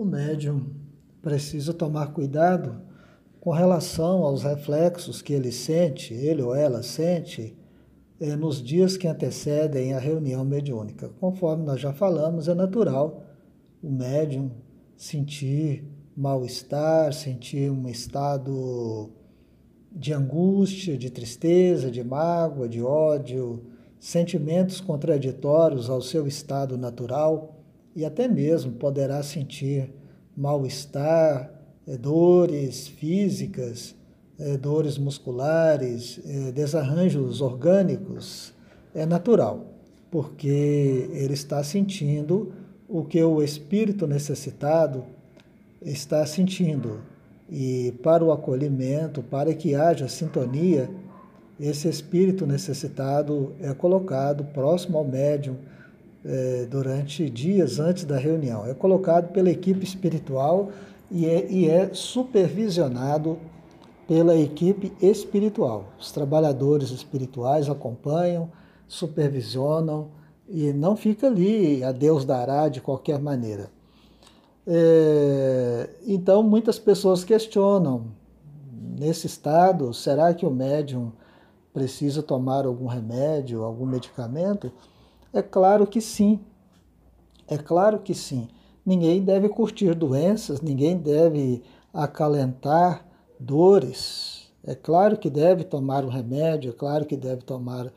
o médium precisa tomar cuidado com relação aos reflexos que ele sente, ele ou ela sente, eh, nos dias que antecedem a reunião mediúnica. Conforme nós já falamos, é natural o médium sentir mal-estar, sentir um estado de angústia, de tristeza, de mágoa, de ódio, sentimentos contraditórios ao seu estado natural e até mesmo poderá sentir mal-estar, eh, dores físicas, eh, dores musculares, eh, desarranjos orgânicos. É natural, porque ele está sentindo o que o espírito necessitado está sentindo. E para o acolhimento, para que haja sintonia, esse espírito necessitado é colocado próximo ao médium é, durante dias antes da reunião. É colocado pela equipe espiritual e é, e é supervisionado pela equipe espiritual. Os trabalhadores espirituais acompanham, supervisionam e não fica ali a Deus dará de qualquer maneira. É, então, muitas pessoas questionam: nesse estado, será que o médium precisa tomar algum remédio, algum medicamento? É claro que sim. É claro que sim. Ninguém deve curtir doenças, ninguém deve acalentar dores. É claro que deve tomar o remédio, é claro que deve tomar,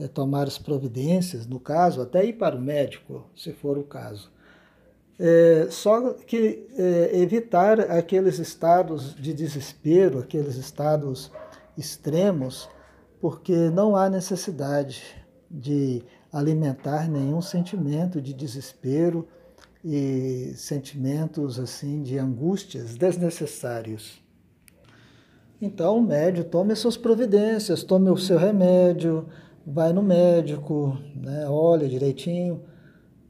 é, tomar as providências, no caso, até ir para o médico, se for o caso. É, só que é, evitar aqueles estados de desespero, aqueles estados extremos, porque não há necessidade de alimentar nenhum sentimento de desespero e sentimentos assim de angústias desnecessários. Então, o médio tome as suas providências, tome o seu remédio, vai no médico, né, olha direitinho,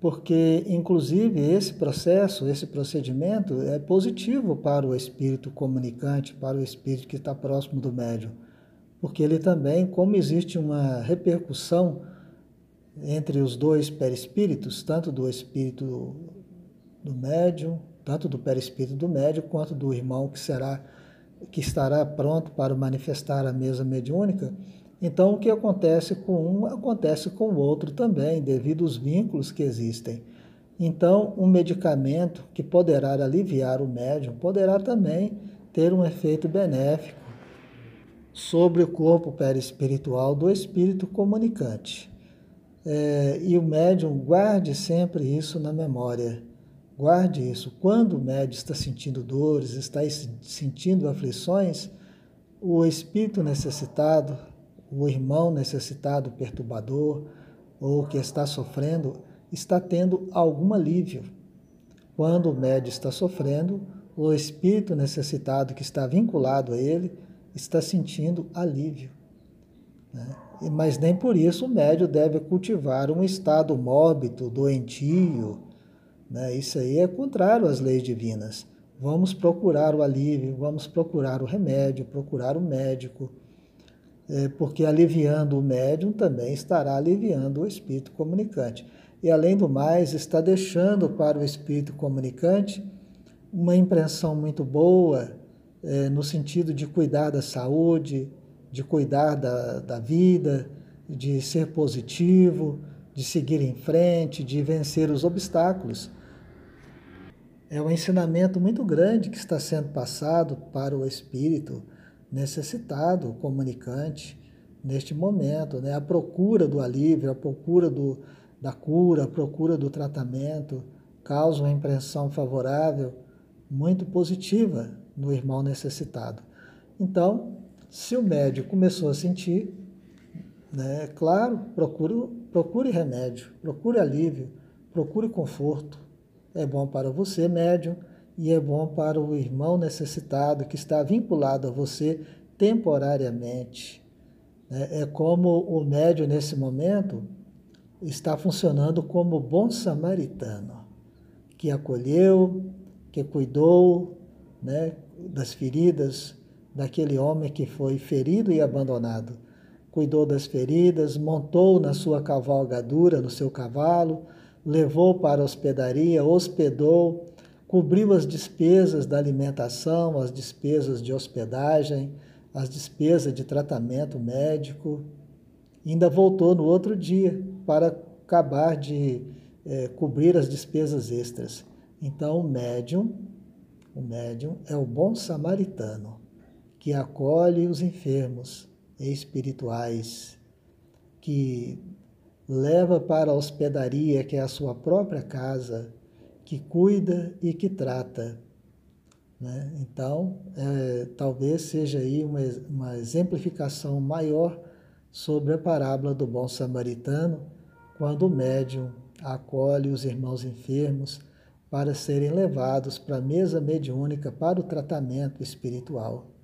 porque, inclusive, esse processo, esse procedimento é positivo para o espírito comunicante, para o espírito que está próximo do médium, porque ele também, como existe uma repercussão entre os dois perispíritos, tanto do espírito do médium, tanto do perispírito do médium, quanto do irmão que será que estará pronto para manifestar a mesa mediúnica, então, o que acontece com um acontece com o outro também, devido aos vínculos que existem. Então, um medicamento que poderá aliviar o médium poderá também ter um efeito benéfico sobre o corpo perispiritual do espírito comunicante. É, e o médium guarde sempre isso na memória. Guarde isso. Quando o médium está sentindo dores, está sentindo aflições, o espírito necessitado o irmão necessitado, perturbador ou que está sofrendo, está tendo algum alívio. Quando o médio está sofrendo, o espírito necessitado que está vinculado a ele está sentindo alívio. Né? Mas nem por isso o médio deve cultivar um estado mórbido, doentio. Né? Isso aí é contrário às leis divinas. Vamos procurar o alívio, vamos procurar o remédio, procurar o médico é, porque aliviando o médium também estará aliviando o espírito comunicante. E além do mais, está deixando para o espírito comunicante uma impressão muito boa é, no sentido de cuidar da saúde, de cuidar da, da vida, de ser positivo, de seguir em frente, de vencer os obstáculos. É um ensinamento muito grande que está sendo passado para o espírito necessitado, comunicante, neste momento, né? a procura do alívio, a procura do, da cura, a procura do tratamento, causa uma impressão favorável muito positiva no irmão necessitado. Então, se o médico começou a sentir, né, claro, procure, procure remédio, procure alívio, procure conforto. É bom para você, médium, e é bom para o irmão necessitado que está vinculado a você temporariamente. É, é como o médio nesse momento está funcionando como bom samaritano, que acolheu, que cuidou né, das feridas daquele homem que foi ferido e abandonado. Cuidou das feridas, montou na sua cavalgadura, no seu cavalo, levou para a hospedaria, hospedou, cobriu as despesas da alimentação, as despesas de hospedagem, as despesas de tratamento médico. Ainda voltou no outro dia para acabar de é, cobrir as despesas extras. Então, o médium, o médium é o bom samaritano que acolhe os enfermos espirituais, que leva para a hospedaria, que é a sua própria casa, que cuida e que trata. Né? Então, é, talvez seja aí uma, uma exemplificação maior sobre a parábola do bom samaritano, quando o médium acolhe os irmãos enfermos para serem levados para a mesa mediúnica para o tratamento espiritual.